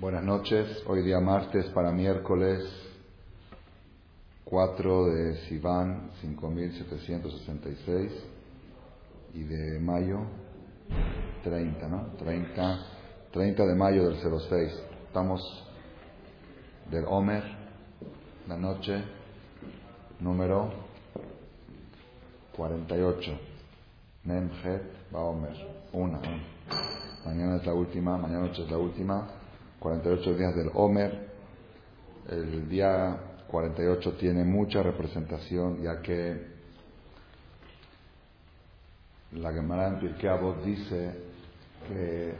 Buenas noches, hoy día martes para miércoles 4 de Sivan 5766 y de mayo 30, ¿no? 30, 30 de mayo del 06. Estamos del Homer, la noche número 48. Memhet va Homer, una. Mañana es la última, mañana noche es la última. 48 días del Homer. El día 48 tiene mucha representación, ya que la Gemara en Pirkei Avot dice que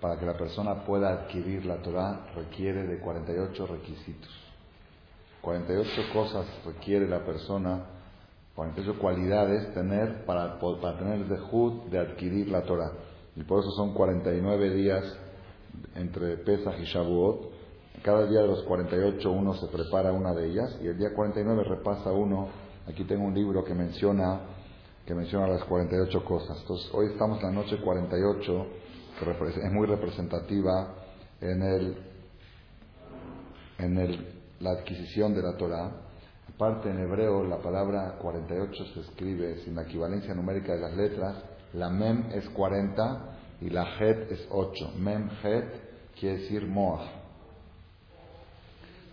para que la persona pueda adquirir la Torah requiere de 48 requisitos. 48 cosas requiere la persona, 48 cualidades tener para, para tener el dejud de adquirir la Torah. Y por eso son 49 días entre Pesach y Shavuot. Cada día de los 48 uno se prepara una de ellas y el día 49 repasa uno. Aquí tengo un libro que menciona que menciona las 48 cosas. Entonces, hoy estamos en la noche 48, que es muy representativa en el en el, la adquisición de la Torah. Aparte en hebreo la palabra 48 se escribe sin la equivalencia numérica de las letras. La mem es 40 y la het es 8. Mem het quiere decir moach.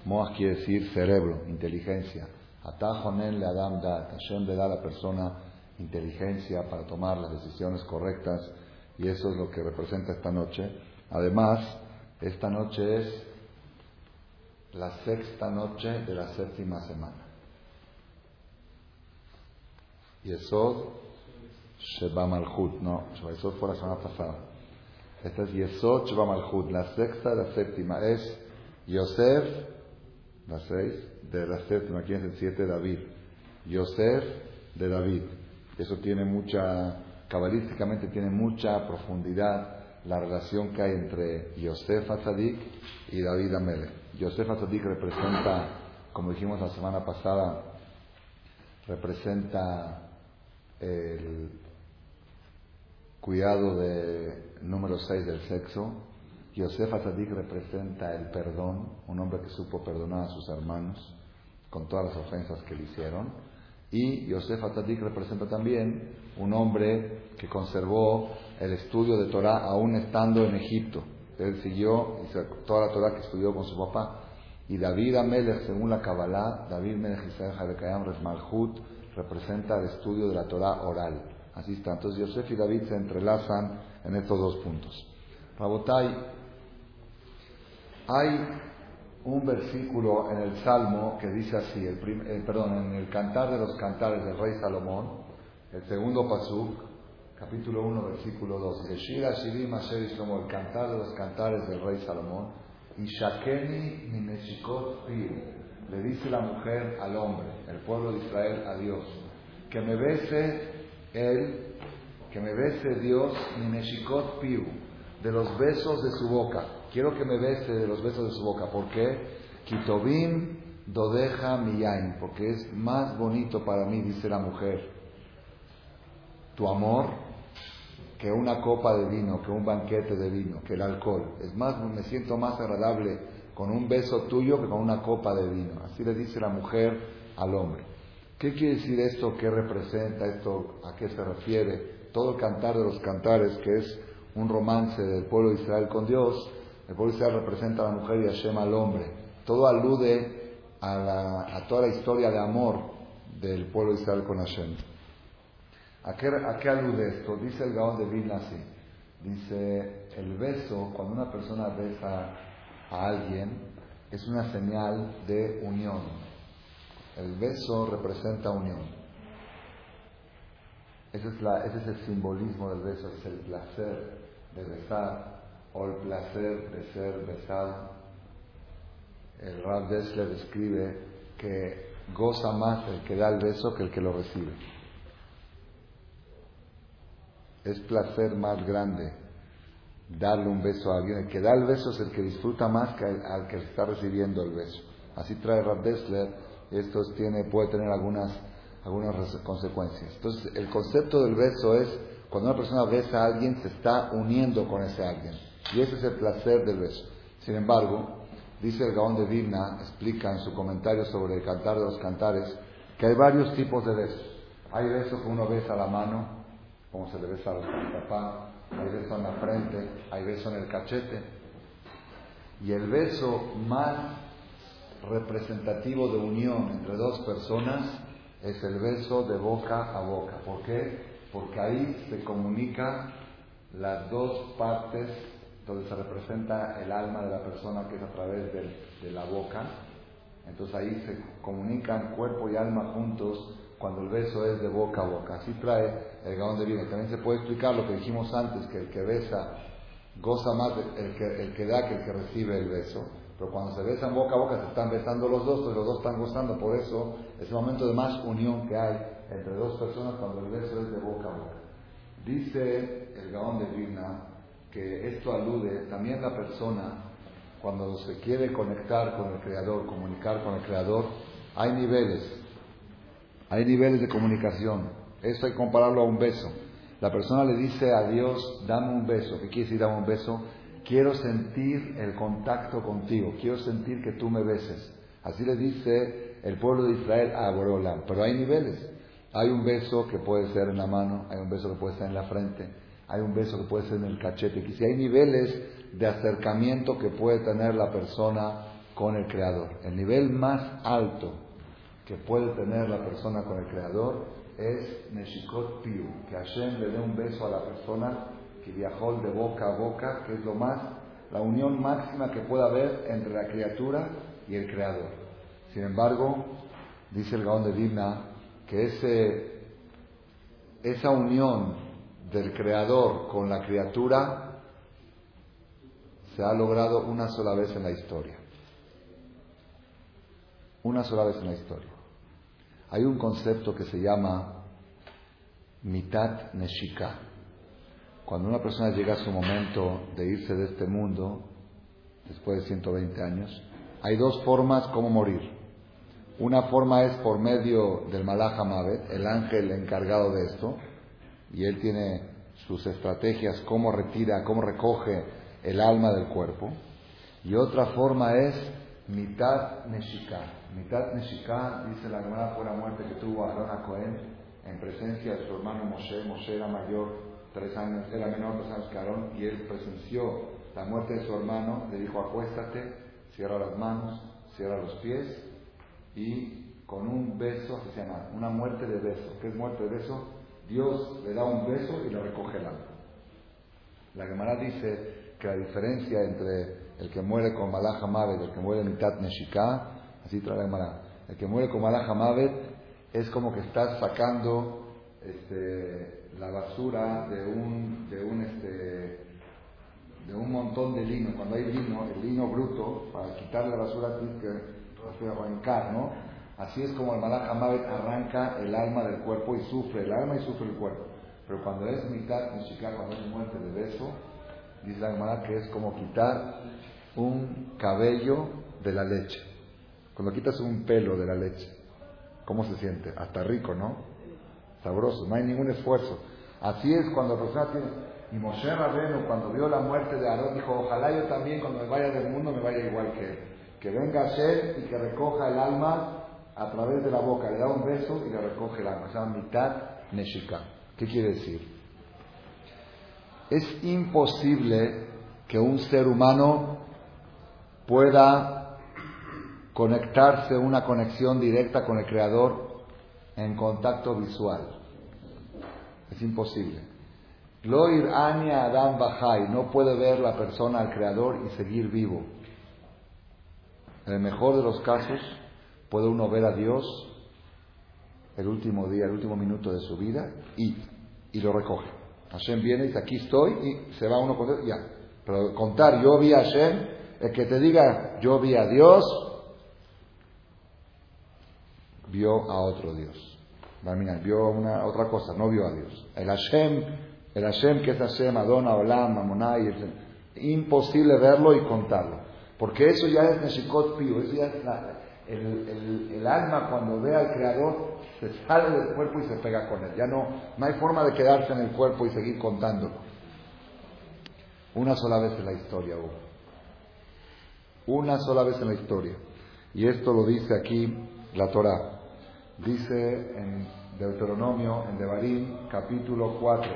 Moach quiere decir cerebro, inteligencia. Atajonen le adam dat. Hashem le da a la persona inteligencia para tomar las decisiones correctas y eso es lo que representa esta noche. Además, esta noche es la sexta noche de la séptima semana. Yesod Sheba Malchut, no, Yesod fue la semana pasada. Esta es Yesod Sheba Malchut, la sexta la séptima. Es Yosef, la seis, de la séptima, aquí es el siete, David. Yosef de David. Eso tiene mucha, cabalísticamente tiene mucha profundidad la relación que hay entre Yosef Atzadik y David Amele. Yosef Atzadik representa, como dijimos la semana pasada, representa el cuidado de número 6 del sexo. Yosef Atzadik representa el perdón, un hombre que supo perdonar a sus hermanos con todas las ofensas que le hicieron. Y Yosef Atzadik representa también un hombre que conservó el estudio de Torah aún estando en Egipto. Él siguió toda la Torah que estudió con su papá. Y David Amelech, según la Kabbalah, David Melech Israel Hadekayam Malhut, representa el estudio de la Torah oral. Así está. Entonces Yosef y David se entrelazan en estos dos puntos. Rabotai, hay un versículo en el Salmo que dice así, el perdón, en el Cantar de los Cantares del Rey Salomón, el segundo pasuk, capítulo 1, versículo 2. Shira Shirim Asher el Cantar de los Cantares del Rey Salomón, y Shakeni le dice la mujer al hombre, el pueblo de Israel a Dios, que me bese él, que me bese Dios, Mineshikot Piu, de los besos de su boca. Quiero que me bese de los besos de su boca. ¿Por qué? Kitobim dodeja miyain, porque es más bonito para mí, dice la mujer, tu amor que una copa de vino, que un banquete de vino, que el alcohol. Es más, me siento más agradable con un beso tuyo que con una copa de vino. Así le dice la mujer al hombre. ¿Qué quiere decir esto? ¿Qué representa esto? ¿A qué se refiere? Todo el cantar de los cantares, que es un romance del pueblo de Israel con Dios, el pueblo de Israel representa a la mujer y Hashem al hombre. Todo alude a, toda la historia de amor del pueblo de Israel con Hashem. ¿A qué, ¿A qué, alude esto? Dice el Gaón de Vilna así. Dice, el beso, cuando una persona besa a alguien, es una señal de unión. El beso representa unión. Ese es, la, ese es el simbolismo del beso, es el placer de besar o el placer de ser besado. El Rav Dessler describe que goza más el que da el beso que el que lo recibe. Es placer más grande darle un beso a alguien. El que da el beso es el que disfruta más que al, que está recibiendo el beso. Así trae Rav Dessler, esto tiene, puede tener algunas, algunas consecuencias. Entonces, el concepto del beso es cuando una persona besa a alguien, se está uniendo con ese alguien. Y ese es el placer del beso. Sin embargo, dice el Gaón de Vilna, explica en su comentario sobre el cantar de los cantares, que hay varios tipos de besos. Hay besos que uno besa la mano, como se le besa a los papá, hay beso en la frente, hay beso en el cachete. Y el beso más representativo de unión entre dos personas es el beso de boca a boca. ¿Por qué? Porque ahí se comunican las dos partes donde se representa el alma de la persona que es a través de, la boca. Entonces ahí se comunican cuerpo y alma juntos cuando el beso es de boca a boca. Así trae el Gaón de Vino. También se puede explicar lo que dijimos antes, que el que besa goza más el que, el que da que el que recibe el beso. Pero cuando se besan boca a boca se están besando los dos, pues los dos están gozando. Por eso es el momento de más unión que hay entre dos personas cuando el beso es de boca a boca. Dice el Gaón de Vilna que esto alude también la persona cuando se quiere conectar con el Creador, comunicar con el Creador, hay niveles. Hay niveles de comunicación. Esto hay que compararlo a un beso. La persona le dice a Dios, dame un beso. ¿Qué quiere decir dame un beso? Quiero sentir el contacto contigo. Quiero sentir que tú me beses. Así le dice el pueblo de Israel a Borolam. Pero hay niveles. Hay un beso que puede ser en la mano, hay un beso que puede ser en la frente, hay un beso que puede ser en el cachete. Y si hay niveles de acercamiento que puede tener la persona con el Creador. El nivel más alto que puede tener la persona con el Creador es Neshikot Piu, que Hashem le dé un beso a la persona que viajó de boca a boca, que es lo más, la unión máxima que pueda haber entre la criatura y el Creador. Sin embargo, dice el Gaón de Vilna que ese, esa unión del Creador con la criatura se ha logrado una sola vez en la historia. Una sola vez en la historia. Hay un concepto que se llama mitat neshika. Cuando una persona llega a su momento de irse de este mundo, después de 120 años, hay dos formas como morir. Una forma es por medio del Malach el ángel encargado de esto, y él tiene sus estrategias, cómo retira, cómo recoge el alma del cuerpo. Y otra forma es mitad neshika. Mitad Neshika, dice la Gemara, fue la muerte que tuvo Aarón a Cohen en presencia de su hermano Moshe. Moshe era mayor, tres años, era menor tres años que Aarón, y él presenció la muerte de su hermano. Le dijo, acuéstate, cierra las manos, cierra los pies, y con un beso, se llama, una muerte de beso. ¿Qué es muerte de beso? Dios le da un beso y le recoge el alma. La Gemara dice que la diferencia entre el que muere con Malach Mavet y el que muere en Mitad Neshika Así trae la El que muere con Alajamavet es como que estás sacando este, la basura de un, de un, este, de un montón de lino. Cuando hay lino, el lino bruto, para quitar la basura tienes que arrancar, ¿no? Así es como el Malach arranca el alma del cuerpo y sufre el alma y sufre el cuerpo. Pero cuando es mitad musical, cuando es muerte de beso, dice la hermana que es como quitar un cabello de la leche. Cuando quitas un pelo de la leche, ¿cómo se siente? Hasta rico, ¿no? Sabroso, no hay ningún esfuerzo. Así es cuando la persona tiene... Y Moshe Rabenu, cuando vio la muerte de Aarón, dijo, ojalá yo también cuando me vaya del mundo me vaya igual que él. Que venga a ser y que recoja el alma a través de la boca, le da un beso y le recoge el alma. Se llama mitad neshika. ¿Qué quiere decir? Es imposible que un ser humano pueda conectarse, una conexión directa con el Creador en contacto visual. Es imposible. Gloir Ania Adam Bajai, no puede ver la persona al Creador y seguir vivo. En el mejor de los casos, puede uno ver a Dios el último día, el último minuto de su vida y, y lo recoge. Hashem viene y dice, aquí estoy y se va uno con Dios, ya. Pero contar, yo vi a Hashem, el que te diga, yo vi a Dios, vio a otro Dios. Vio una, otra cosa, no vio a Dios. El Hashem, el Hashem que es Hashem, Adona, Olam, Mamonai, imposible verlo y contarlo. Porque eso ya es Neshikot Pío, eso ya es el, el, alma cuando ve al Creador se sale del cuerpo y se pega con él. Ya no, no hay forma de quedarse en el cuerpo y seguir contándolo. Una sola vez en la historia. Una sola vez en la historia. Y esto lo dice aquí la Torah. Dice en Deuteronomio, en Devarim, capítulo 4.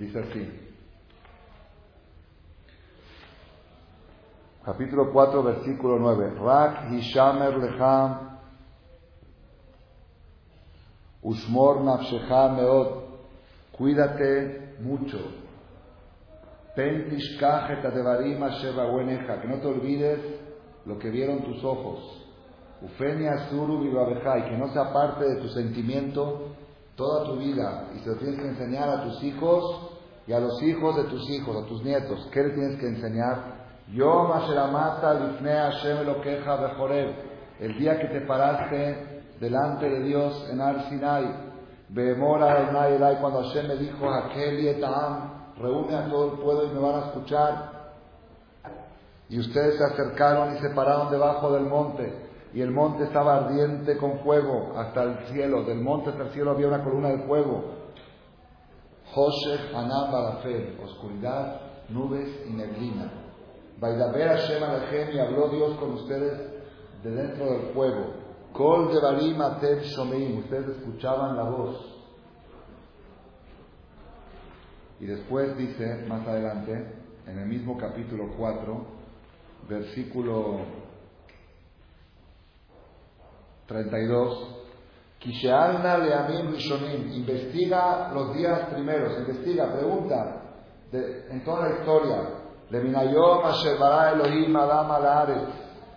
Dice así. Capítulo 4, versículo 9. Rak hishamer lecham usmor nafshecha meod. Cuídate mucho. Pen tishkach adevarim que no te olvides lo que vieron tus ojos. Ufenia suru y que no se aparte de tu sentimiento toda tu vida. Y se lo tienes que enseñar a tus hijos y a los hijos de tus hijos, a tus nietos. ¿Qué le tienes que enseñar? Lifnei Hashem Elokeja Bechoreb. El día que te paraste delante de Dios en Ar Sinai. Beemora Elai cuando Hashem me dijo aquel reúne a todo el pueblo y me van a escuchar. Y ustedes se acercaron y se pararon debajo del monte. Y el monte estaba ardiente con fuego hasta el cielo. Del monte hasta el cielo había una columna de fuego. Hoshech Anam Balafel, oscuridad, nubes y neblina. Baidaber Hashem Alechem y habló Dios con ustedes de dentro del fuego. Kol de Barim Atev Shomeim, ustedes escuchaban la voz. Y después dice, más adelante, en el mismo capítulo 4, versículo 32, Kishealna Leamim Rishonim, investiga los días primeros, investiga, pregunta en toda la historia. Leminayom Asher Elohim Adam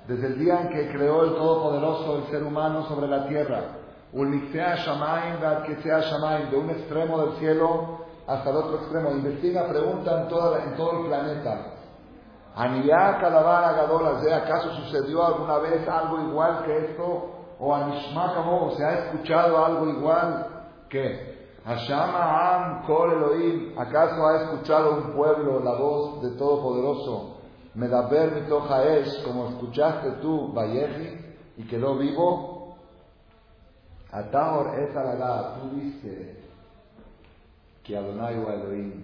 desde el día en que creó el Todopoderoso el ser humano sobre la tierra. Ulmixea Shamaim Shamaim, de un extremo del cielo hasta el otro extremo. Investiga, pregunta en, todo el planeta. Aniyá Kalabara Gadola, ¿acaso sucedió alguna vez algo igual que esto? O Anishma Kamo, ¿se ha escuchado algo igual que? Hashama Am Kol Elohim, ¿acaso ha escuchado un pueblo la voz de Todopoderoso? Medaber Mitojaesh, como escuchaste tú, Vayeji, y quedó vivo. Atahor Etalala, tú viste que Adonai wa Elohim,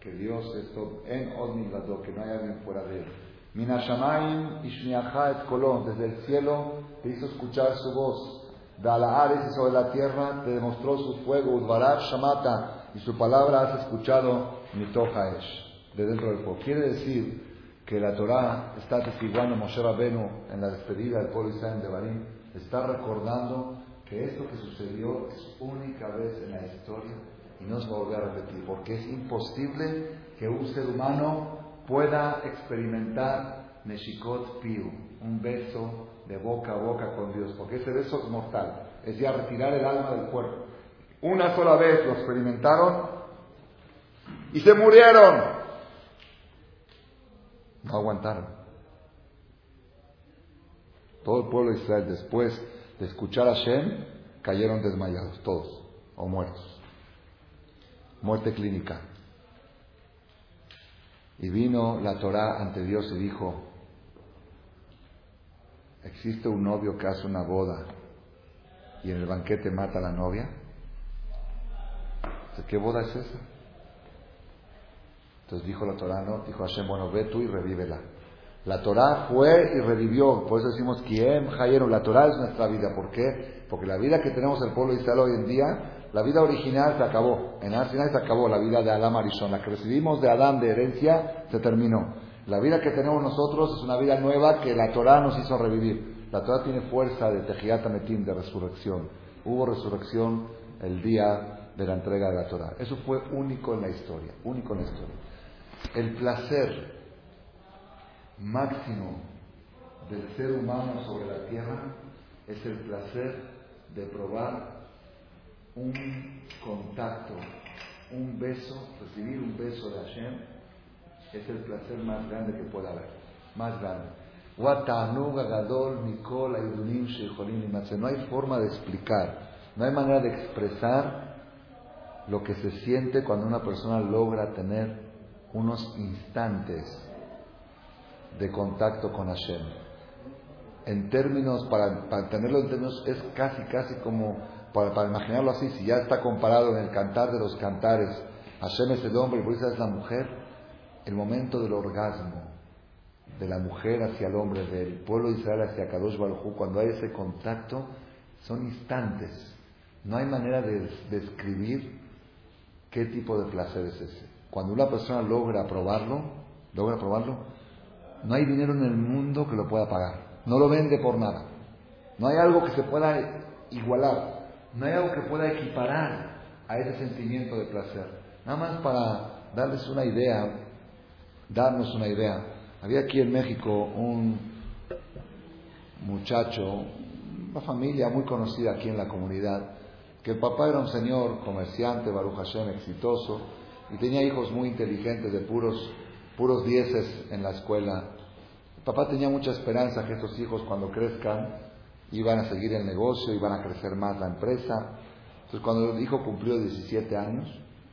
que Dios es en Odmilado, que no hay alguien fuera de él. Minashamaim Ishmiacha et Kolon, desde el cielo te hizo escuchar su voz Ares y sobre la tierra te demostró su fuego, Udbarat Shamata, y su palabra has escuchado Mitohaesh, de dentro del fuego. Quiere decir que la Torah está testiguando Moshe Rabenu en la despedida del pueblo Israel de Barim, está recordando que esto que sucedió es única vez en la historia y no se va a volver a repetir, porque es imposible que un ser humano pueda experimentar Neshikot Piu, un beso de boca a boca con Dios, porque ese beso es mortal, es ya retirar el alma del cuerpo. Una sola vez lo experimentaron y se murieron. No aguantaron. Todo el pueblo de Israel, después de escuchar a Shem, cayeron desmayados, todos, o muertos. Muerte clínica. Y vino la Torah ante Dios y dijo, ¿Existe un novio que hace una boda y en el banquete mata a la novia? ¿Qué boda es esa? Entonces dijo la Torah, no, dijo Hashem, bueno, ve tú y revívela. La Torah fue y revivió, por eso decimos Kiem Hayero, la Torah es nuestra vida. ¿Por qué? Porque la vida que tenemos el pueblo de Israel hoy en día, la vida original se acabó. En Ar se acabó la vida de Adam Arishon. La que recibimos de Adán de herencia se terminó. La vida que tenemos nosotros es una vida nueva que la Torah nos hizo revivir. La Torah tiene fuerza de Tejiat Metim, de resurrección. Hubo resurrección el día de la entrega de la Torah. Eso fue único en la historia, único en la historia. El placer máximo del ser humano sobre la tierra es el placer de probar un contacto, un beso, recibir un beso de Hashem es el placer más grande que pueda haber. Más grande. No hay forma de explicar, no hay manera de expresar lo que se siente cuando una persona logra tener unos instantes de contacto con Hashem. En términos, para, tenerlo en términos, es casi, casi como, para, para, imaginarlo así, si ya está comparado en el cantar de los cantares, Hashem es el hombre y Bolisa es la mujer, el momento del orgasmo de la mujer hacia el hombre, del pueblo de Israel hacia Kadosh Baruj cuando hay ese contacto, son instantes. No hay manera de describir qué tipo de placer es ese. Cuando una persona logra probarlo, logra probarlo, no hay dinero en el mundo que lo pueda pagar. No lo vende por nada. No hay algo que se pueda igualar. No hay algo que pueda equiparar a ese sentimiento de placer. Nada más para darles una idea, darnos una idea. Había aquí en México un muchacho, una familia muy conocida aquí en la comunidad, que el papá era un señor comerciante, Baruch Hashem, exitoso, y tenía hijos muy inteligentes, de puros, puros dieces en la escuela. El papá tenía mucha esperanza que estos hijos cuando crezcan iban a seguir el negocio, iban a crecer más la empresa. Entonces cuando el hijo cumplió 17 años,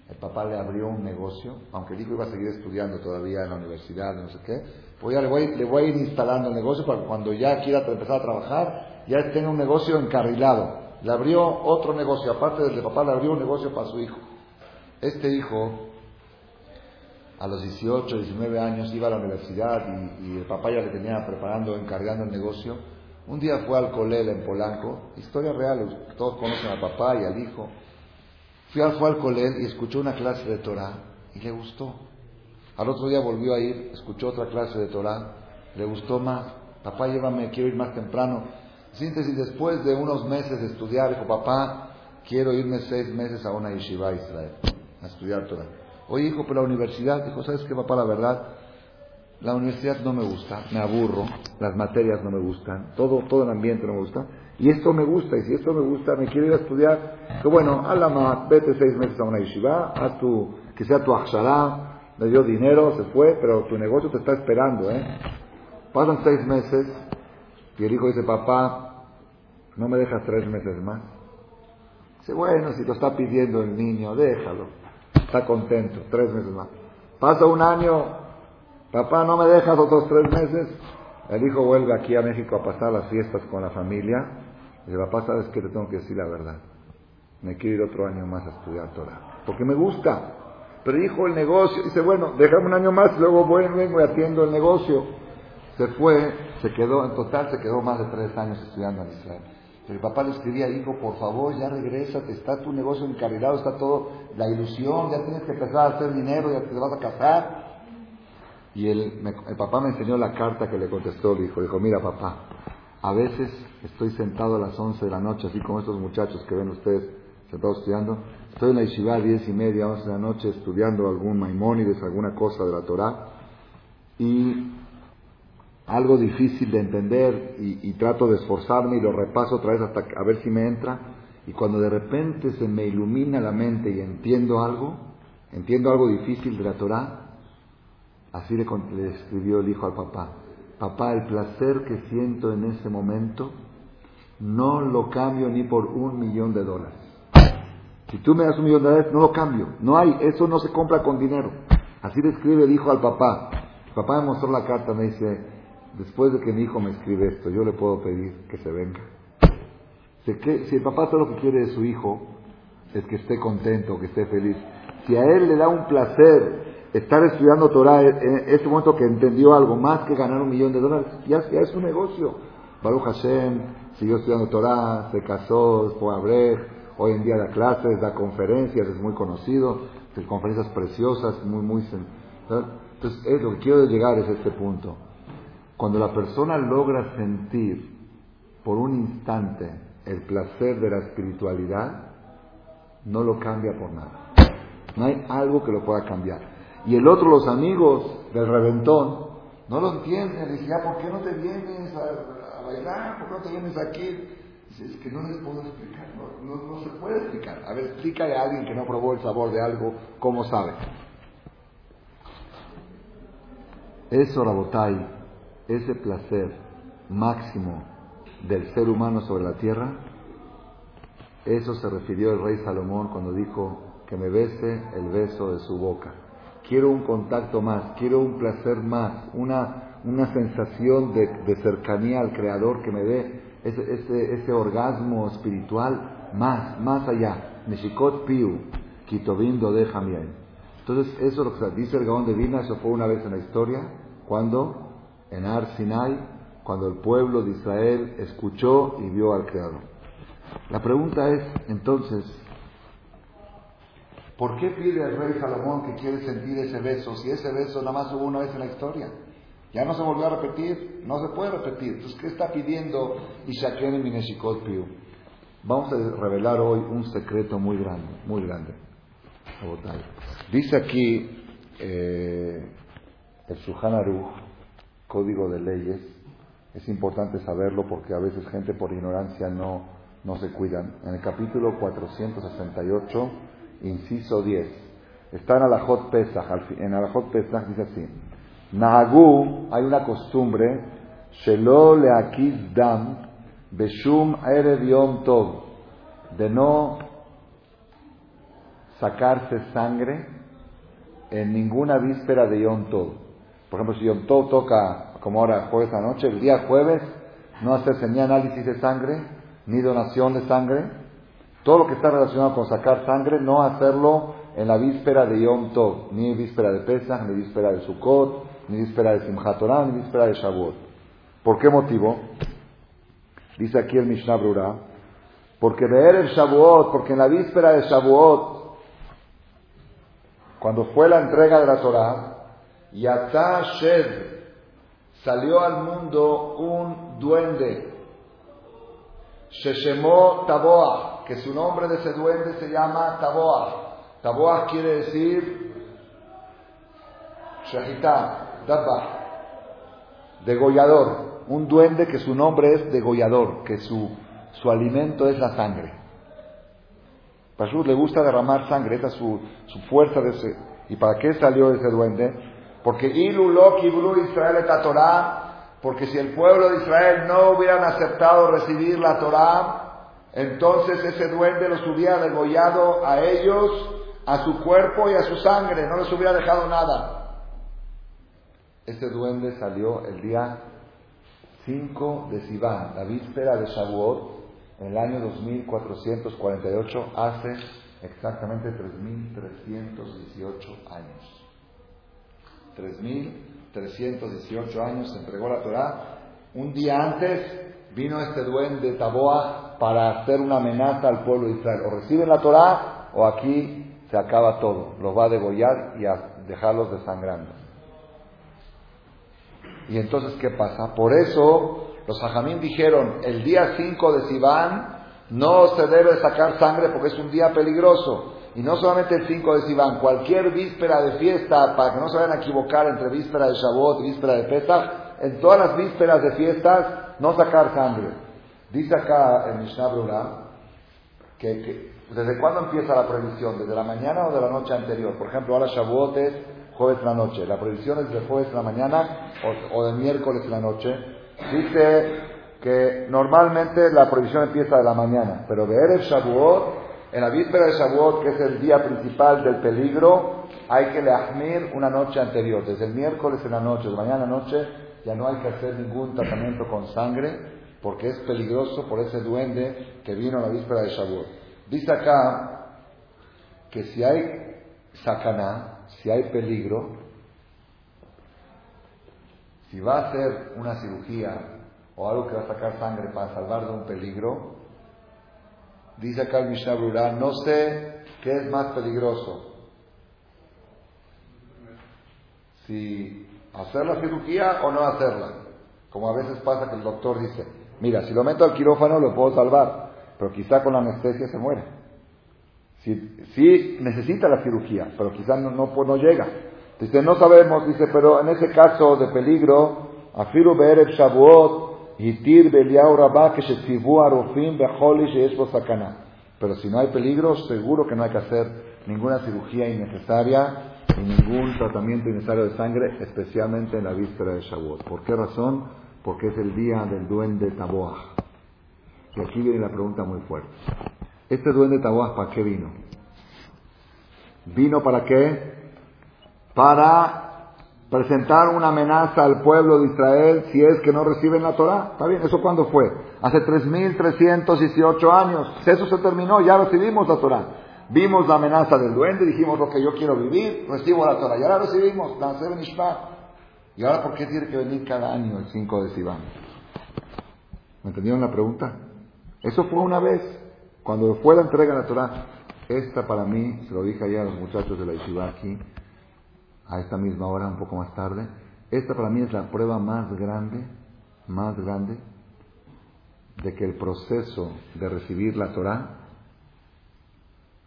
el papá le abrió un negocio, aunque el hijo iba a seguir estudiando todavía en la universidad, no sé qué, pues ya le voy, le voy a ir instalando el negocio para cuando ya quiera empezar a trabajar, ya tenga un negocio encarrilado. Le abrió otro negocio, aparte del de papá, le abrió un negocio para su hijo. Este hijo, a los 18, 19 años, iba a la universidad y, el papá ya le tenía preparando, encargando el negocio. Un día fue al Colel en Polanco, historia real, todos conocen al papá y al hijo. Fui al, al Colel y escuchó una clase de Torah y le gustó. Al otro día volvió a ir, escuchó otra clase de Torah, le gustó más. Papá, llévame, quiero ir más temprano. Síntesis, después de unos meses de estudiar, dijo, papá, quiero irme seis meses a una yeshiva Israel, a estudiar Torah. Oye, hijo, pero la universidad, dijo, ¿sabes qué, papá? La verdad, la universidad no me gusta, me aburro, las materias no me gustan, todo, todo el ambiente no me gusta. Y esto me gusta, y si esto me gusta, me quiero ir a estudiar. Que bueno, alama, vete seis meses a una yeshiva, haz tu, que sea tu achshará, le dio dinero, se fue, pero tu negocio te está esperando, ¿eh? Pasan seis meses, y el hijo dice, papá, ¿no me dejas tres meses más? Dice, bueno, si lo está pidiendo el niño, déjalo. Está contento, tres meses más. Pasa un año, papá, ¿no me dejas otros tres meses? El hijo vuelve aquí a México a pasar las fiestas con la familia Dice, papá, ¿sabes qué te tengo que decir la verdad? Me quiero ir otro año más a estudiar Torah. Porque me gusta. Pero dijo el negocio, dice, bueno, déjame un año más y luego voy, vengo y atiendo el negocio. Se fue, se quedó, en total se quedó más de tres años estudiando en Israel. El papá le escribía, hijo, por favor, ya regresa, está tu negocio encarrilado, está todo, la ilusión, ya tienes que empezar a hacer dinero, ya te vas a casar. Y el, el papá me enseñó la carta que le contestó el. Dijo, mira papá, a veces estoy sentado a las 11 de la noche, así como estos muchachos que ven ustedes sentados estudiando. Estoy en la yeshiva a 10 y media, 11 de la noche estudiando algún Maimónides, alguna cosa de la Torah. Y algo difícil de entender y, trato de esforzarme y lo repaso otra vez hasta a ver si me entra. Y cuando de repente se me ilumina la mente y entiendo algo, entiendo algo difícil de la Torah, así le, le escribió el hijo al papá papá, el placer que siento en ese momento no lo cambio ni por un millón de dólares. Si tú me das un millón de dólares, no lo cambio. No hay, eso no se compra con dinero. Así le escribe el hijo al papá. Papá me mostró la carta, me dice, después de que mi hijo me escribe esto, yo le puedo pedir que se venga. Si el papá todo lo que quiere de su hijo es que esté contento, que esté feliz. Si a él le da un placer estar estudiando Torah en este momento que entendió algo más que ganar un millón de dólares, ya, es un negocio. Baruch Hashem siguió estudiando Torah, se casó, fue a Brej, hoy en día da clases, da conferencias, es muy conocido, conferencias preciosas, muy, muy... Entonces, es, lo que quiero llegar es este punto. Cuando la persona logra sentir por un instante el placer de la espiritualidad, no lo cambia por nada. No hay algo que lo pueda cambiar. Y el otro, los amigos del reventón, no lo entienden. Le dije, ¿por qué no te vienes a, bailar? ¿Por qué no te vienes aquí? Dice, es que no les puedo explicar, no, no, se puede explicar. A ver, explícale a alguien que no probó el sabor de algo, ¿cómo sabe? Eso, Rabotai, ese placer máximo del ser humano sobre la tierra, eso se refirió el rey Salomón cuando dijo que me bese el beso de su boca quiero un contacto más, quiero un placer más, una, una sensación de, cercanía al Creador que me dé ese, ese, orgasmo espiritual más, más allá. Meshikot Piu, Kitovim de Entonces, eso es lo que dice el Gaón de Vina, eso fue una vez en la historia, cuando en Ar Sinai, cuando el pueblo de Israel escuchó y vio al Creador. La pregunta es, entonces, ¿por qué pide el rey Salomón que quiere sentir ese beso si ese beso nada más hubo una vez en la historia? Ya no se volvió a repetir, no se puede repetir. Entonces, ¿qué está pidiendo Ishaken Mineshikot Piu? Vamos a revelar hoy un secreto muy grande, muy grande. Dice aquí eh, el Suhan Código de Leyes, es importante saberlo porque a veces gente por ignorancia no, no se cuidan. En el capítulo 468, inciso 10, está en Alajot Pesach, en Alajot Pesach dice así, Nahagu, hay una costumbre, Shelo leakiz dam, beshum erev yom tov, de no sacarse sangre en ninguna víspera de Yom Tov. Por ejemplo, si Yom Tov toca, como ahora jueves a noche, el día jueves, no hacerse ni análisis de sangre, ni donación de sangre. Todo lo que está relacionado con sacar sangre, no hacerlo en la víspera de Yom Tov, ni víspera de Pesach, ni víspera de Sukkot, ni víspera de Simchat Torah, ni víspera de Shavuot. ¿Por qué motivo? Dice aquí el Mishnah Brura, porque ver el Shavuot, porque en la víspera de Shavuot, cuando fue la entrega de la Torah, Yatá Shed, salió al mundo un duende, Sheshemó Taboah, que su nombre de ese duende se llama Taboah. Taboah quiere decir Shahitá, Dabba, degollador. Un duende que su nombre es degollador, que su, su alimento es la sangre. Pashur le gusta derramar sangre, esa es su, su fuerza de ese. ¿Y para qué salió ese duende? Porque Ilulok Israel et Torah, porque si el pueblo de Israel no hubieran aceptado recibir la Torah, entonces ese duende los hubiera degollado a ellos, a su cuerpo y a su sangre, no les hubiera dejado nada. Este duende salió el día 5 de Sivan, la víspera de Shavuot, en el año 2448, hace exactamente 3.318 años. 3.318 años se entregó la Torah. Un día antes vino este duende Taboa para hacer una amenaza al pueblo de Israel. O reciben la Torah o aquí se acaba todo. Los va a degollar y a dejarlos desangrando. Y entonces, ¿qué pasa? Por eso los hajamín dijeron, el día 5 de Sivan no se debe sacar sangre porque es un día peligroso. Y no solamente el 5 de Sivan, cualquier víspera de fiesta, para que no se vayan a equivocar entre víspera de Shavuot y víspera de Pesach, en todas las vísperas de fiestas, no sacar sangre. Dice acá en Mishnah Brura que, ¿desde cuándo empieza la prohibición? ¿Desde la mañana o de la noche anterior? Por ejemplo, ahora Shavuot es jueves en la noche. La prohibición es de jueves en la mañana o, o de miércoles en la noche. Dice que normalmente la prohibición empieza de la mañana, pero de Erev Shavuot, en la víspera de Shavuot, que es el día principal del peligro, hay que leahmir una noche anterior, desde el miércoles en la noche, de mañana a noche, ya no hay que hacer ningún tratamiento con sangre, porque es peligroso por ese duende que vino la víspera de Shavuot. Dice acá que si hay sacaná, si hay peligro, si va a hacer una cirugía o algo que va a sacar sangre para salvar de un peligro, dice acá el Mishnah Brura, no sé qué es más peligroso. Si hacer la cirugía o no hacerla. Como a veces pasa que el doctor dice, mira, si lo meto al quirófano lo puedo salvar, pero quizá con la anestesia se muere. Si, necesita la cirugía, pero quizá no, llega. Dice, no sabemos, dice, pero en ese caso de peligro, afiru be'erev shavuot, pero si no hay peligro, seguro que no hay que hacer ninguna cirugía innecesaria y ningún tratamiento innecesario de sangre, especialmente en la víspera de Shavuot. ¿Por qué razón? Porque es el día del duende Taboah. Y aquí viene la pregunta muy fuerte. ¿Este duende Taboah para qué vino? ¿Vino para qué? Para presentar una amenaza al pueblo de Israel si es que no reciben la Torah. ¿Está bien? ¿Eso cuándo fue? Hace 3.318 años. Eso se terminó, ya recibimos la Torah. Vimos la amenaza del duende, dijimos lo que yo quiero vivir, recibo la Torah. Y ahora recibimos ¿Y ahora por qué tiene que venir cada año el 5 de Sivan? ¿Me entendieron la pregunta? Eso fue una vez, cuando fue la entrega de la Torah. Esta para mí, se lo dije ayer a los muchachos de la Yeshiva aquí, a esta misma hora, un poco más tarde, esta para mí es la prueba más grande, más grande, de que el proceso de recibir la Torah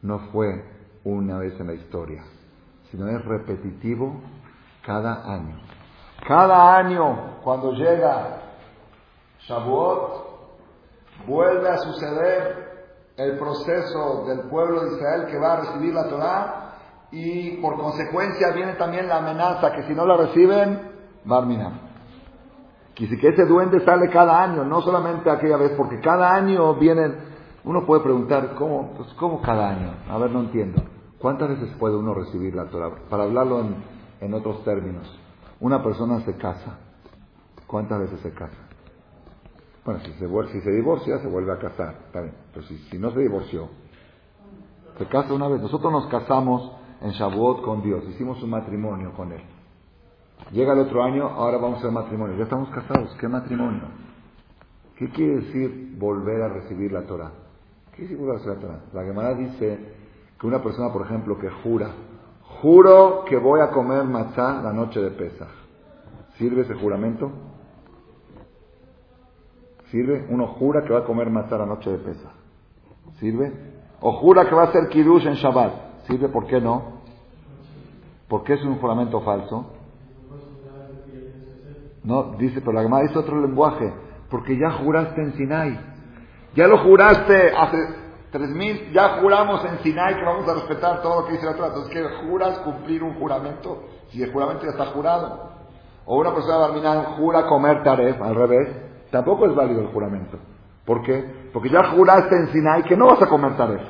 no fue una vez en la historia, sino es repetitivo cada año. Cada año, cuando llega Shavuot, vuelve a suceder el proceso del pueblo de Israel que va a recibir la Torah y por consecuencia viene también la amenaza que si no la reciben, Barmina. Y si que ese duende sale cada año, no solamente aquella vez, porque cada año vienen, uno puede preguntar, ¿cómo, pues, ¿cómo cada año? A ver, no entiendo. ¿Cuántas veces puede uno recibir la Torah? Para hablarlo en, otros términos. Una persona se casa. ¿Cuántas veces se casa? Bueno, si se, si se divorcia, se vuelve a casar. Pero si, no se divorció, se casa una vez. Nosotros nos casamos en Shavuot con Dios, hicimos un matrimonio con Él. Llega el otro año, ahora vamos a hacer matrimonio. Ya estamos casados, ¿qué matrimonio? ¿Qué quiere decir volver a recibir la Torah? ¿Qué quiere decir volver a recibir la Torah? La Gemara dice que una persona, por ejemplo, que jura, juro que voy a comer matzá la noche de Pesach. ¿Sirve ese juramento? ¿Sirve? Uno jura que va a comer matzá la noche de Pesach. ¿Sirve? O jura que va a hacer kiddush en Shabbat. ¿Sirve? ¿Por qué no? ¿Por qué es un juramento falso? No, dice, pero la Gemara dice otro lenguaje. Porque ya juraste en Sinai. Ya lo juraste hace tres mil, ya juramos en Sinai que vamos a respetar todo lo que dice la Torah. Entonces, ¿qué juras cumplir un juramento? Si el juramento ya está jurado. O una persona barminal jura comer taref, al revés, tampoco es válido el juramento. ¿Por qué? Porque ya juraste en Sinai que no vas a comer taref.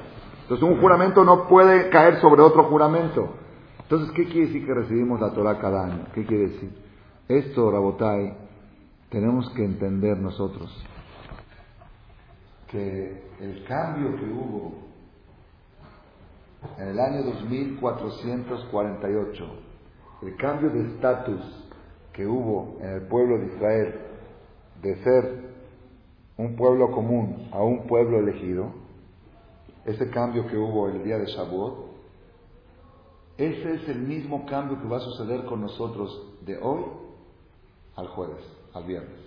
Entonces un juramento no puede caer sobre otro juramento. Entonces, ¿qué quiere decir que recibimos la Torah cada año? ¿Qué quiere decir? Esto, Rabotai, tenemos que entender nosotros que el cambio que hubo en el año 2448, el cambio de estatus que hubo en el pueblo de Israel de ser un pueblo común a un pueblo elegido, ese cambio que hubo el día de Shavuot, ese es el mismo cambio que va a suceder con nosotros de hoy al jueves, al viernes.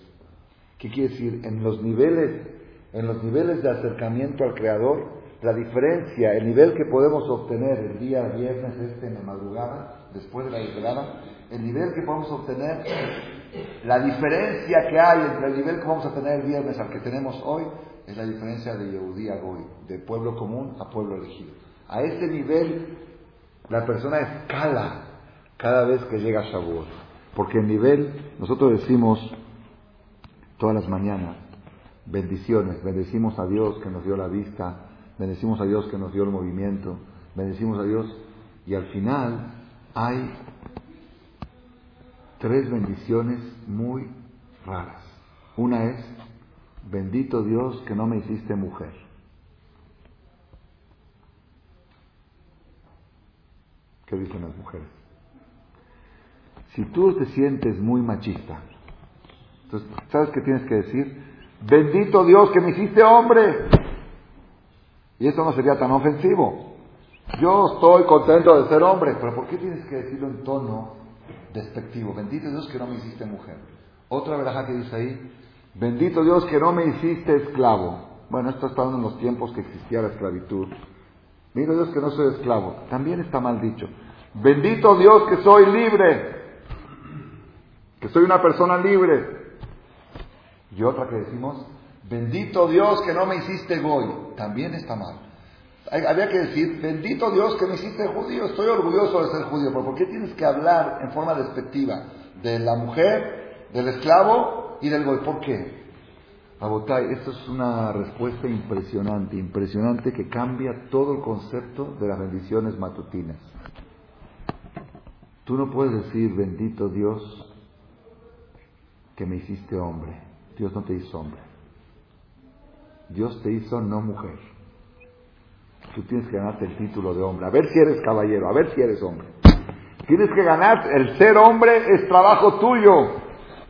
¿Qué quiere decir? En los niveles, en los niveles de acercamiento al Creador, la diferencia, el nivel que podemos obtener el día viernes este en la madrugada, después de la desvelada, el nivel que podemos obtener, la diferencia que hay entre el nivel que vamos a tener el viernes al que tenemos hoy, es la diferencia de Yehudí a Goy, de pueblo común a pueblo elegido. A ese nivel, la persona escala cada vez que llega a Shavuot. Porque el nivel, nosotros decimos todas las mañanas, bendiciones, bendecimos a Dios que nos dio la vista, bendecimos a Dios que nos dio el movimiento, bendecimos a Dios, y al final hay tres bendiciones muy raras. Una es bendito Dios que no me hiciste mujer. ¿Qué dicen las mujeres? Si tú te sientes muy machista, entonces, ¿sabes qué tienes que decir? Bendito Dios que me hiciste hombre. Y esto no sería tan ofensivo. Yo estoy contento de ser hombre, pero ¿por qué tienes que decirlo en tono despectivo? Bendito Dios que no me hiciste mujer. Otra veraja que dice ahí, Bendito Dios que no me hiciste esclavo. Bueno, esto está en los tiempos que existía la esclavitud. Bendito Dios que no soy esclavo. También está mal dicho. Bendito Dios que soy libre. Que soy una persona libre. Y otra que decimos, bendito Dios que no me hiciste goy. También está mal. Había que decir, bendito Dios que me hiciste judío. Estoy orgulloso de ser judío. Pero ¿por qué tienes que hablar en forma despectiva de la mujer, del esclavo y del gol. ¿Por qué? Abotay, esto es una respuesta impresionante, impresionante que cambia todo el concepto de las bendiciones matutinas. Tú no puedes decir, bendito Dios, que me hiciste hombre. Dios no te hizo hombre. Dios te hizo no mujer. tú tienes que ganarte el título de hombre. A ver si eres caballero, a ver si eres hombre. Tienes que ganar, el ser hombre es trabajo tuyo.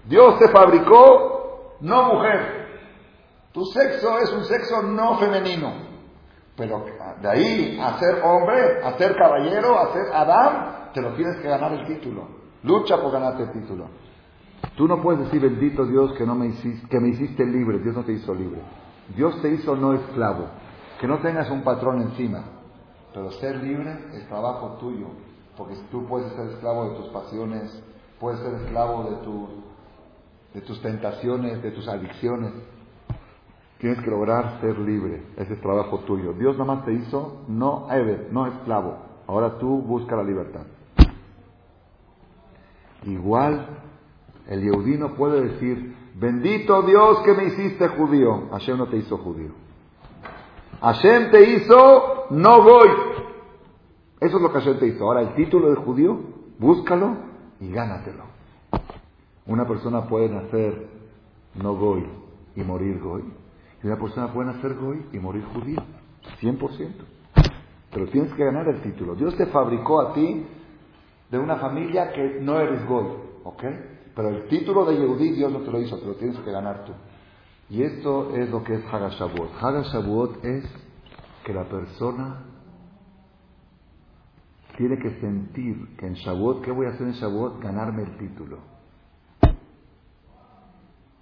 Dios te fabricó, no mujer. Tu sexo es un sexo no femenino. Pero de ahí a ser hombre, a ser caballero, a ser Adán, te lo tienes que ganar el título. Lucha por ganarte el título. Tú no puedes decir, bendito Dios, que, no me hiciste, que me hiciste libre. Dios no te hizo libre. Dios te hizo no esclavo. Que no tengas un patrón encima. Pero ser libre es trabajo tuyo. Porque tú puedes ser esclavo de tus pasiones, puedes ser esclavo de, tu, de tus tentaciones, de tus adicciones. Tienes que lograr ser libre. Ese es trabajo tuyo. Dios nada más te hizo no no esclavo. Ahora tú busca la libertad. Igual, el Yehudí no puede decir, bendito Dios que me hiciste judío. Hashem no te hizo judío. Hashem te hizo no voy. Eso es lo que Hashem te hizo. Ahora, el título de judío, búscalo y gánatelo. Una persona puede nacer no goy y morir goy. Y una persona puede nacer goy y morir judío. 100%. Pero tienes que ganar el título. Dios te fabricó a ti de una familia que no eres goy. ¿Ok? Pero el título de Yehudí Dios no te lo hizo, te lo tienes que ganar tú. Y esto es lo que es Hagashavuot. Hagashavuot es que la persona tiene que sentir que en Shavuot, ¿qué voy a hacer en Shavuot? Ganarme el título.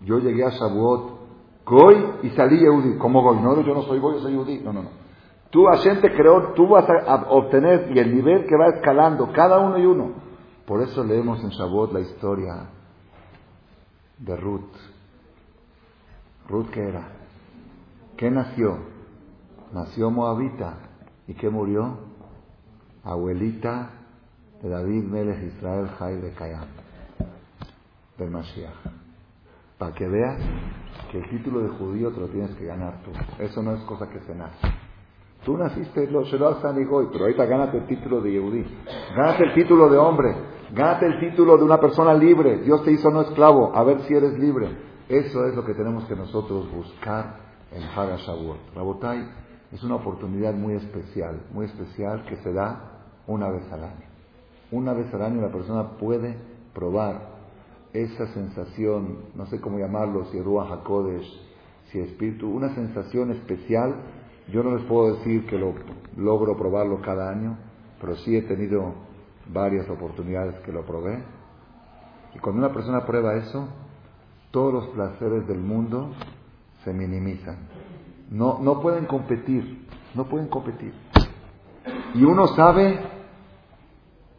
Yo llegué a Shavuot Goy y salí Yehudi. ¿Cómo Goy? No, yo no soy Goy, yo soy Yehudi. No, no, no. Tú, Hashem te creó, tú vas a obtener y el nivel que va escalando, cada uno y uno. Por eso leemos en Shavuot la historia de Ruth. ¿Ruth qué era? ¿Qué nació? Nació Moabita. ¿Y qué murió? Abuelita de David Melech Israel Jai de Cayam, del Mashiach. Para que veas que el título de judío te lo tienes que ganar tú. Eso no es cosa que se nace. Tú naciste lo Goy, pero ahorita gánate el título de Yehudí. Gánate el título de hombre. Gánate el título de una persona libre. Dios te hizo no esclavo. A ver si eres libre. Eso es lo que tenemos que nosotros buscar en Haga. Rabotai es una oportunidad muy especial, muy especial que se da una vez al año. Una vez al año la persona puede probar esa sensación, no sé cómo llamarlo, si Ruach HaKodesh, si Espíritu, una sensación especial. Yo no les puedo decir que lo logro probarlo cada año, pero sí he tenido varias oportunidades que lo probé. Y cuando una persona prueba eso, todos los placeres del mundo se minimizan. No, no pueden competir, no pueden competir. Y uno sabe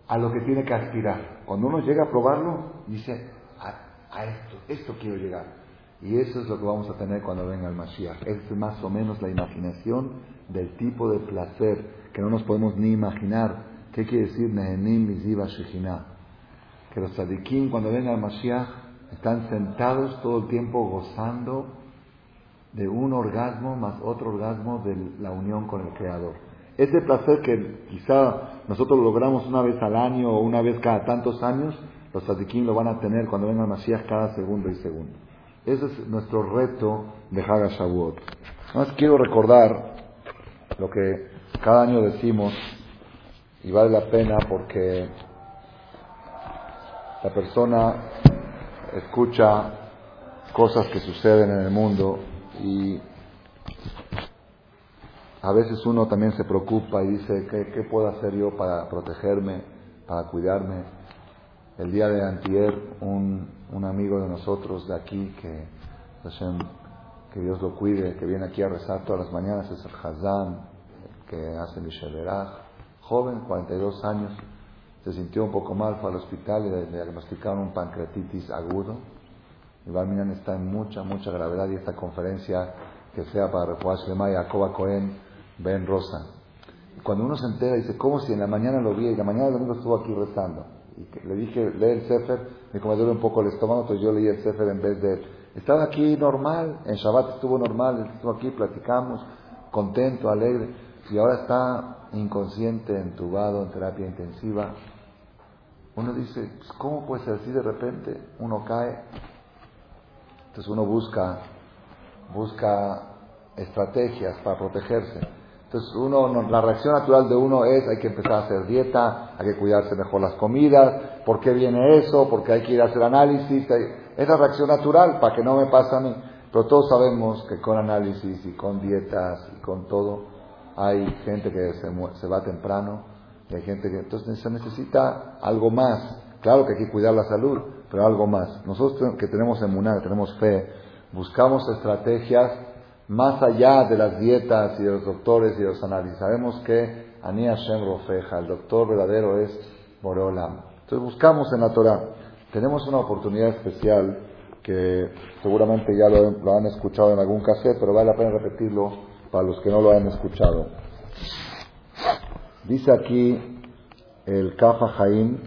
a lo que tiene que aspirar. Cuando uno llega a probarlo, dice, a, esto, esto quiero llegar. Y eso es lo que vamos a tener cuando venga el Mashiach. Es más o menos la imaginación del tipo de placer que no nos podemos ni imaginar. ¿Qué quiere decir Nehenim Miziva Shekhinah? Que los tzadikim cuando venga el Mashiach están sentados todo el tiempo gozando de un orgasmo más otro orgasmo de la unión con el Creador. Ese placer que quizá nosotros logramos una vez al año o una vez cada tantos años, los tzadikim lo van a tener cuando venga el Mashiach cada segundo y segundo. Ese es nuestro reto de Haga Shavuot. Más quiero recordar lo que cada año decimos y vale la pena porque la persona escucha cosas que suceden en el mundo y a veces uno también se preocupa y dice, ¿qué, qué puedo hacer yo para protegerme, para cuidarme? El día de antier, un, un amigo de nosotros de aquí, que, que Dios lo cuide, que viene aquí a rezar todas las mañanas, es el Hazán, que hace Misheverach, joven, 42 años, se sintió un poco mal, fue al hospital y le diagnosticaron un pancreatitis agudo. Y está en mucha, mucha gravedad y esta conferencia que sea para Refuash Lema y Jacoba Cohen, Ben Rosa. cuando uno se entera, dice, ¿cómo si en la mañana lo vi y la mañana del domingo estuvo aquí rezando? le dije, lee el Sefer, me como duele un poco el estómago, entonces yo leí el Sefer en vez de él. Estaba aquí normal, en Shabbat estuvo normal, estuvo aquí, platicamos, contento, alegre, y ahora está inconsciente, entubado, en terapia intensiva. Uno dice, pues, ¿cómo puede ser así de repente? Uno cae. Entonces uno busca, busca estrategias para protegerse. Entonces, uno, la reacción natural de uno es hay que empezar a hacer dieta, hay que cuidarse mejor las comidas, ¿por qué viene eso? Porque hay que ir a hacer análisis. Es la reacción natural para que no me pase a mí. Pero todos sabemos que con análisis y con dietas y con todo, hay gente que se, se va temprano y hay gente que entonces se necesita algo más. Claro que hay que cuidar la salud, pero algo más. Nosotros que tenemos emuná, que tenemos fe, buscamos estrategias más allá de las dietas y de los doctores y de los análisis. Sabemos que Ani Hashem Rofeja, el doctor verdadero es Borolam. Entonces buscamos en la Torah. Tenemos una oportunidad especial que seguramente ya lo, han escuchado en algún cassette, pero vale la pena repetirlo para los que no lo han escuchado. Dice aquí el Kafa Jaim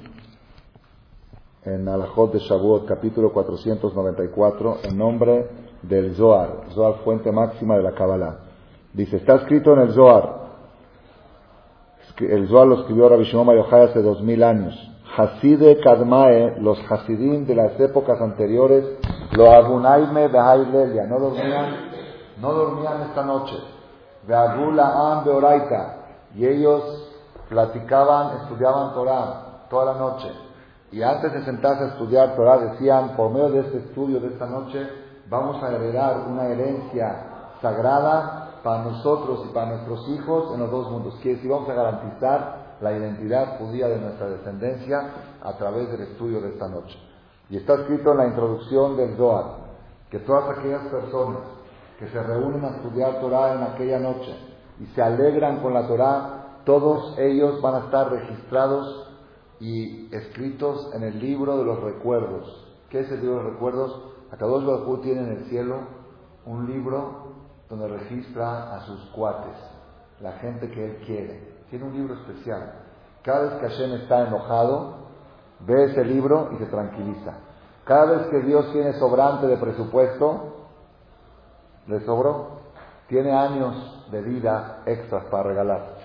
en Alajot de Shavuot, capítulo 494, en nombre del Zohar, Zohar fuente máxima de la Kabbalah. Dice, está escrito en el Zohar, el Zohar lo escribió Rabbi Shimon Yochai hace dos mil años. Haside Kadmae, los Hasidim de las épocas anteriores, lo Abunaime Behailelia, no dormían, no dormían esta noche. Y ellos platicaban, estudiaban Torah toda la noche. Y antes de sentarse a estudiar Torah decían, por medio de este estudio de esta noche, vamos a heredar una herencia sagrada para nosotros y para nuestros hijos en los dos mundos. Quiere decir, vamos a garantizar la identidad judía de nuestra descendencia a través del estudio de esta noche. Y está escrito en la introducción del Zohar que todas aquellas personas que se reúnen a estudiar Torah en aquella noche y se alegran con la Torah, todos ellos van a estar registrados y escritos en el libro de los recuerdos. ¿Qué es el libro de los recuerdos? Akadosh Baruj tiene en el cielo un libro donde registra a sus cuates, la gente que él quiere. Tiene un libro especial. Cada vez que Hashem está enojado, ve ese libro y se tranquiliza. Cada vez que Dios tiene sobrante de presupuesto, le sobró, tiene años de vida extras para regalar.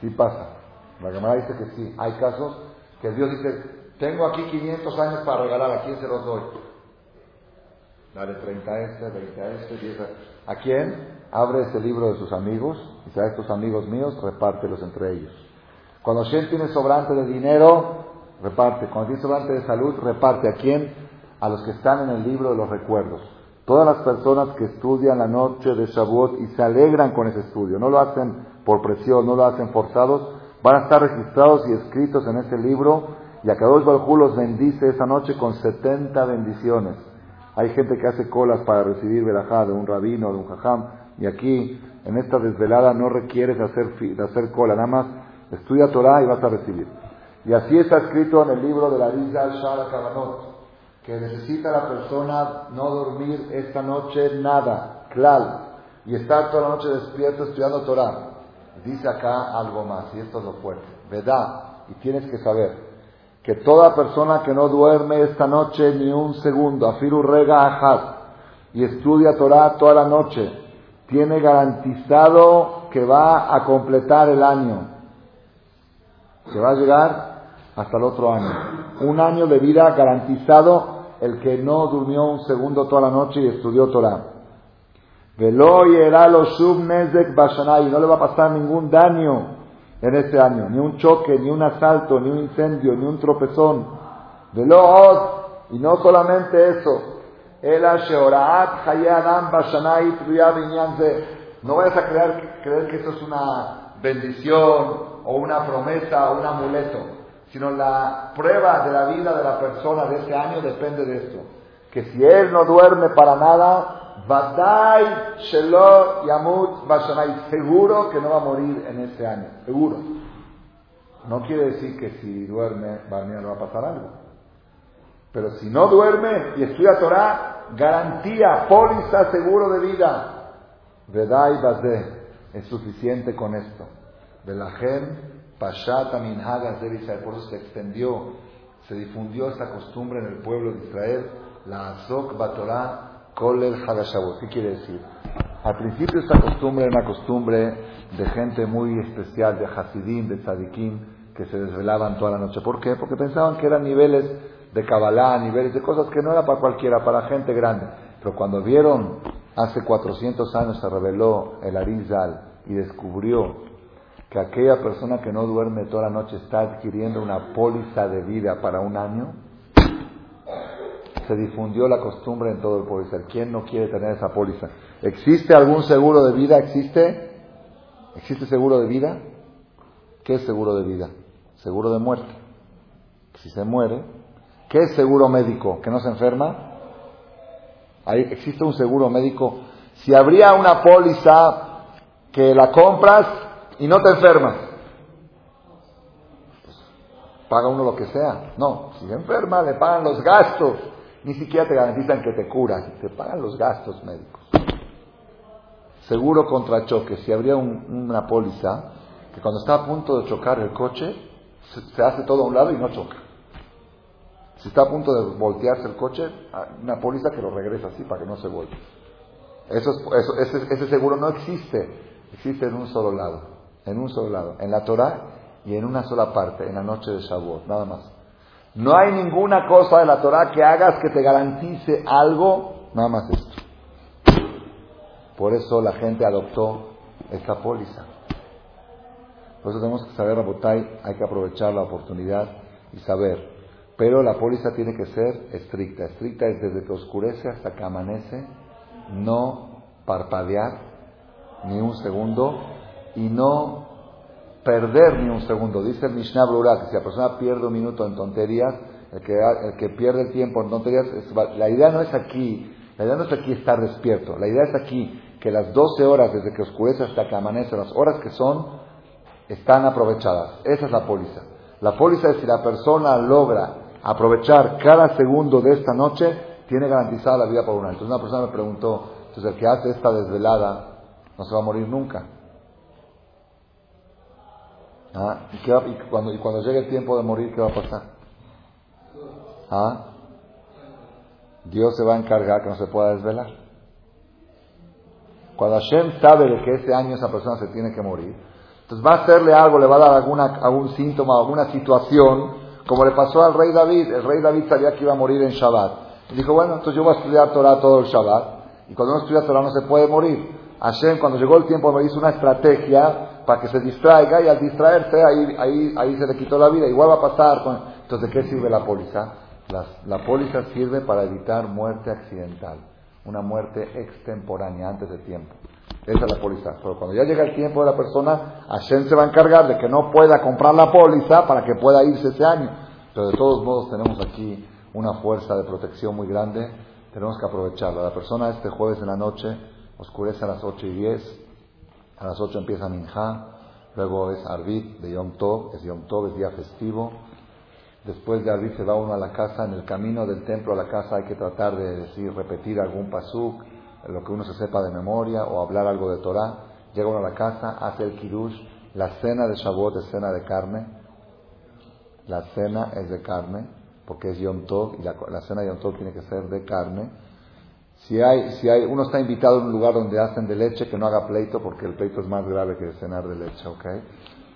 Sí pasa. La cámara dice que sí. Hay casos que Dios dice, tengo aquí 500 años para regalar, ¿a quién se los doy? Dale 30 a este, 20 a este, 10 a... ¿A quién? Abre ese libro de sus amigos y a estos amigos míos, repártelos entre ellos. Cuando Shem tiene sobrante de dinero, reparte. Cuando tiene sobrante de salud, reparte. ¿A quién? A los que están en el libro de los recuerdos. Todas las personas que estudian la noche de Shavuot y se alegran con ese estudio, no lo hacen por presión, no lo hacen forzados, van a estar registrados y escritos en ese libro y a Kadosh Baruj los bendice esa noche con 70 bendiciones. Hay gente que hace colas para recibir verajá de un rabino, de un jajam, y aquí, en esta desvelada, no requieres hacer, de hacer cola, nada más estudia Torah y vas a recibir. Y así está escrito en el libro de la Rizal Shara Kabanot, que necesita la persona no dormir esta noche nada, clal, y estar toda la noche despierto estudiando Torah. Dice acá algo más, y esto es lo fuerte, verdad, y tienes que saber, que toda persona que no duerme esta noche ni un segundo, afiru rega ajat, y estudia Torah toda la noche, tiene garantizado que va a completar el año, que va a llegar hasta el otro año. Un año de vida garantizado el que no durmió un segundo toda la noche y estudió Torah. Velo y no le va a pasar ningún daño en este año. Ni un choque, ni un asalto, ni un incendio, ni un tropezón. De y no solamente eso. No vayas a creer, creer que eso es una bendición o una promesa o un amuleto, sino la prueba de la vida de la persona de ese año depende de esto. Que si él no duerme para nada, Badai Shelo Yamut Bashanai. Seguro que no va a morir en este año. Seguro. No quiere decir que si duerme, no va a pasar algo. Pero si no duerme y estudia Torah, garantía, póliza, seguro de vida. Vedai Bazé. Es suficiente con esto. Velajem Pashat Aminhagas de Israel. Por eso se extendió, se difundió esta costumbre en el pueblo de Israel. La Azok Batorah Kolel ¿Qué quiere decir? Al principio esta costumbre era una costumbre de gente muy especial, de Hasidim, de Tzadikim, que se desvelaban toda la noche. ¿Por qué? Porque pensaban que eran niveles de Kabbalah, niveles de cosas que no era para cualquiera, para gente grande. Pero cuando vieron, hace 400 años se reveló el Arizal y descubrió que aquella persona que no duerme toda la noche está adquiriendo una póliza de vida para un año, se difundió la costumbre en todo el pueblo. ¿Quién no quiere tener esa póliza? ¿Existe algún seguro de vida? ¿Existe? ¿Existe seguro de vida? ¿Qué es seguro de vida? Seguro de muerte. Si se muere, ¿qué es seguro médico? ¿Que no se enferma? Ahí existe un seguro médico. Si habría una póliza que la compras y no te enfermas, pues, paga uno lo que sea. No, si se enferma le pagan los gastos. Ni siquiera te garantizan que te curas, te pagan los gastos médicos. Seguro contra choque. Si habría una póliza que cuando está a punto de chocar el coche, se, hace todo a un lado y no choca. Si está a punto de voltearse el coche, una póliza que lo regresa así para que no se vuelva. Eso, ese, seguro no existe, existe en un solo lado, en un solo lado, en la Torah y en una sola parte, en la noche de Shavuot, nada más. No hay ninguna cosa de la Torah que hagas que te garantice algo, nada más esto. Por eso la gente adoptó esta póliza. Por eso tenemos que saber, Rabotay, hay que aprovechar la oportunidad y saber. Pero la póliza tiene que ser estricta. Estricta es desde que oscurece hasta que amanece, no parpadear ni un segundo y no perder ni un segundo. Dice el Mishnah Brura que si la persona pierde un minuto en tonterías, el que, el que pierde el tiempo en tonterías, la idea no es aquí, la idea no es aquí estar despierto, la idea es aquí que las 12 horas desde que oscurece hasta que amanece, las horas que son, están aprovechadas. Esa es la póliza. La póliza es si la persona logra aprovechar cada segundo de esta noche, tiene garantizada la vida por un año. Entonces una persona me preguntó, entonces el que hace esta desvelada no se va a morir nunca. ¿Ah? ¿Y, cuando, y cuando llegue el tiempo de morir, qué va a pasar? ¿Ah? Dios se va a encargar que no se pueda desvelar. Cuando Hashem sabe de que ese año esa persona se tiene que morir, entonces va a hacerle algo, le va a dar alguna, algún síntoma, alguna situación, como le pasó al rey David. El rey David sabía que iba a morir en Shabbat. Y dijo, bueno, entonces yo voy a estudiar Torah todo el Shabbat. Y cuando uno estudia Torah no se puede morir. Hashem, cuando llegó el tiempo, me hizo una estrategia para que se distraiga y al distraerse ahí, ahí, ahí se le quitó la vida. Igual va a pasar. Con... Entonces, ¿de qué sirve la póliza? la póliza sirve para evitar muerte accidental, una muerte extemporánea antes de tiempo. Esa es la póliza. Pero cuando ya llega el tiempo de la persona, Hashem se va a encargar de que no pueda comprar la póliza para que pueda irse ese año. Pero de todos modos tenemos aquí una fuerza de protección muy grande. Tenemos que aprovecharla. La persona este jueves en la noche oscurece a las 8 y 10. A las 8 empieza Minja. Luego es Arbit de Yom Tov. Es Yom Tov, es día festivo. Después de Arbit se va uno a la casa. En el camino del templo a la casa hay que tratar de decir, repetir algún pasuk lo que uno se sepa de memoria o hablar algo de Torah, llega uno a la casa, hace el kiddush, la cena de Shavuot es cena de carne, la cena es de carne, porque es Yom Tov, y la, cena de Yom Tov tiene que ser de carne. Si hay, si hay, uno está invitado en un lugar donde hacen de leche, que no haga pleito, porque el pleito es más grave que cenar de leche, ¿ok?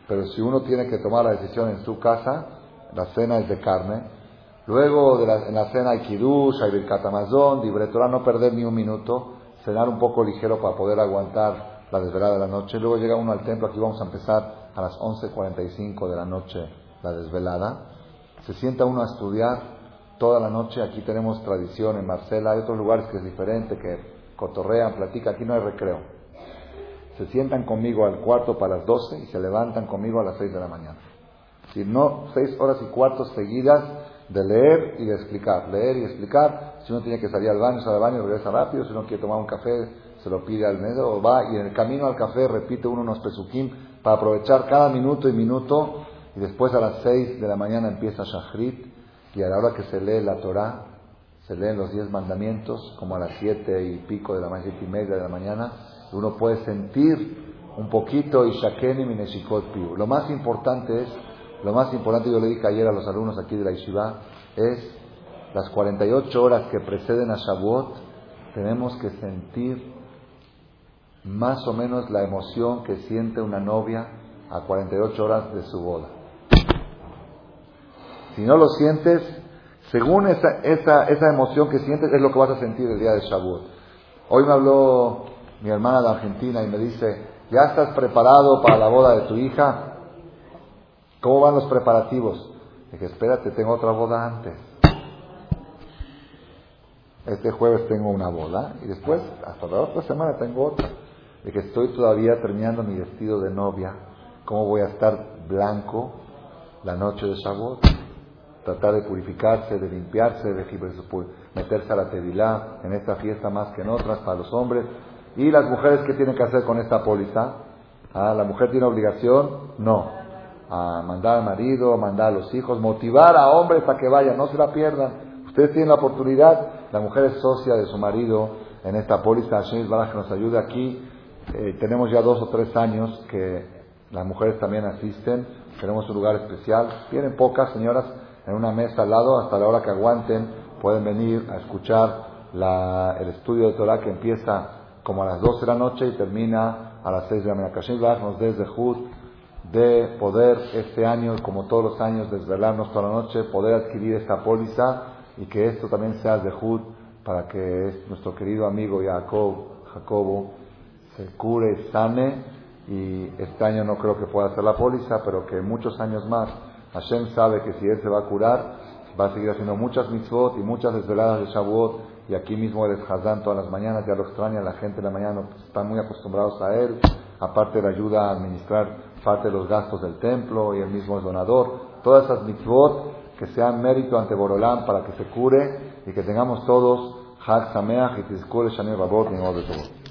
Pero si uno tiene que tomar la decisión en su casa, la cena es de carne, Luego de la, en la cena hay kiddush, hay el catamazón, Torah, no perder ni un minuto, cenar un poco ligero para poder aguantar la desvelada de la noche. Luego llega uno al templo, aquí vamos a empezar a las 11.45 de la noche la desvelada. Se sienta uno a estudiar toda la noche, aquí tenemos tradición en Marcela, hay otros lugares que es diferente, que cotorrean, platican, aquí no hay recreo. Se sientan conmigo al cuarto para las 12 y se levantan conmigo a las 6 de la mañana. Si no, seis horas y cuartos seguidas de leer y de explicar, leer y explicar. Si uno tiene que salir al baño, sale al baño, regresa rápido. Si uno quiere tomar un café, se lo pide al medio, va y en el camino al café repite uno unos pesukim para aprovechar cada minuto y minuto. Y después a las seis de la mañana empieza Shachrit y a la hora que se lee la Torah, se leen los diez mandamientos, como a las siete y pico de la mañana, y media de la mañana, uno puede sentir un poquito y Shakeni Mineshikot Piu. Lo más importante es lo más importante, yo le dije ayer a los alumnos aquí de la Yeshiva, es las 48 horas que preceden a Shavuot, tenemos que sentir más o menos la emoción que siente una novia a 48 horas de su boda. Si no lo sientes, según esa, esa, esa emoción que sientes, es lo que vas a sentir el día de Shavuot. Hoy me habló mi hermana de Argentina y me dice, ¿Ya estás preparado para la boda de tu hija? ¿Cómo van los preparativos? Dije, espérate, tengo otra boda antes. Este jueves tengo una boda y después, hasta la otra semana, tengo otra. Dije, estoy todavía terminando mi vestido de novia. ¿Cómo voy a estar blanco la noche de Shavuot? Tratar de purificarse, de limpiarse, de meterse a la tevilá en esta fiesta más que en otras para los hombres. ¿Y las mujeres qué tienen que hacer con esta póliza? ¿Ah, ¿La mujer tiene obligación? No. A mandar al marido, mandar a los hijos, motivar a hombres para que vayan, no se la pierdan. Ustedes tienen la oportunidad, la mujer es socia de su marido en esta póliza. Hashem Baraj que nos ayude aquí. Eh, tenemos ya dos o tres años que las mujeres también asisten. Tenemos un lugar especial. Tienen pocas señoras en una mesa al lado hasta la hora que aguanten. Pueden venir a escuchar el estudio de Torah que empieza como a las 12 de la noche y termina a las 6 de la mañana. Nos desde Jud de poder este año, como todos los años, desvelarnos toda la noche, poder adquirir esta póliza y que esto también sea de Jud para que nuestro querido amigo Jacob, Jacobo se cure, sane y este año no creo que pueda hacer la póliza, pero que muchos años más Hashem sabe que si él se va a curar, va a seguir haciendo muchas mitzvot y muchas desveladas de Shavuot y aquí mismo él es Hazán todas las mañanas, ya lo extraña, la gente de la mañana están muy acostumbrados a él, aparte le ayuda a administrar parte de los gastos del templo y él mismo es donador, todas esas mitzvot que sean mérito ante Borolán para que se cure y que tengamos todos Hag Sameach y Tizkure Shani Rabot y.